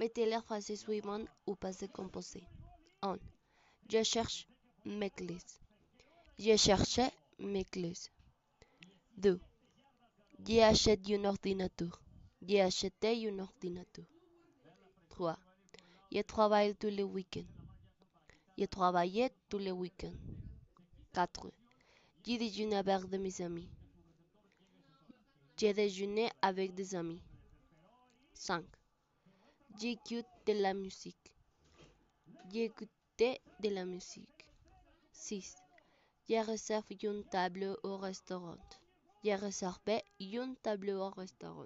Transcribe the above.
Mettez les phrases suivantes au passé composé. 1. Je cherche mes clés. J'ai cherché mes clés. 2. J'ai acheté un ordinateur. J'ai acheté un ordinateur. 3. Je travaille tous les week-ends. J'ai travaillé tous les week-ends. 4. J'ai déjeuné avec mes amis. J'ai déjeuné avec des amis. 5. J'écoute de la musique. Écouté de la musique. 6. J'ai réservé une table au restaurant. J'ai réservé une table au restaurant.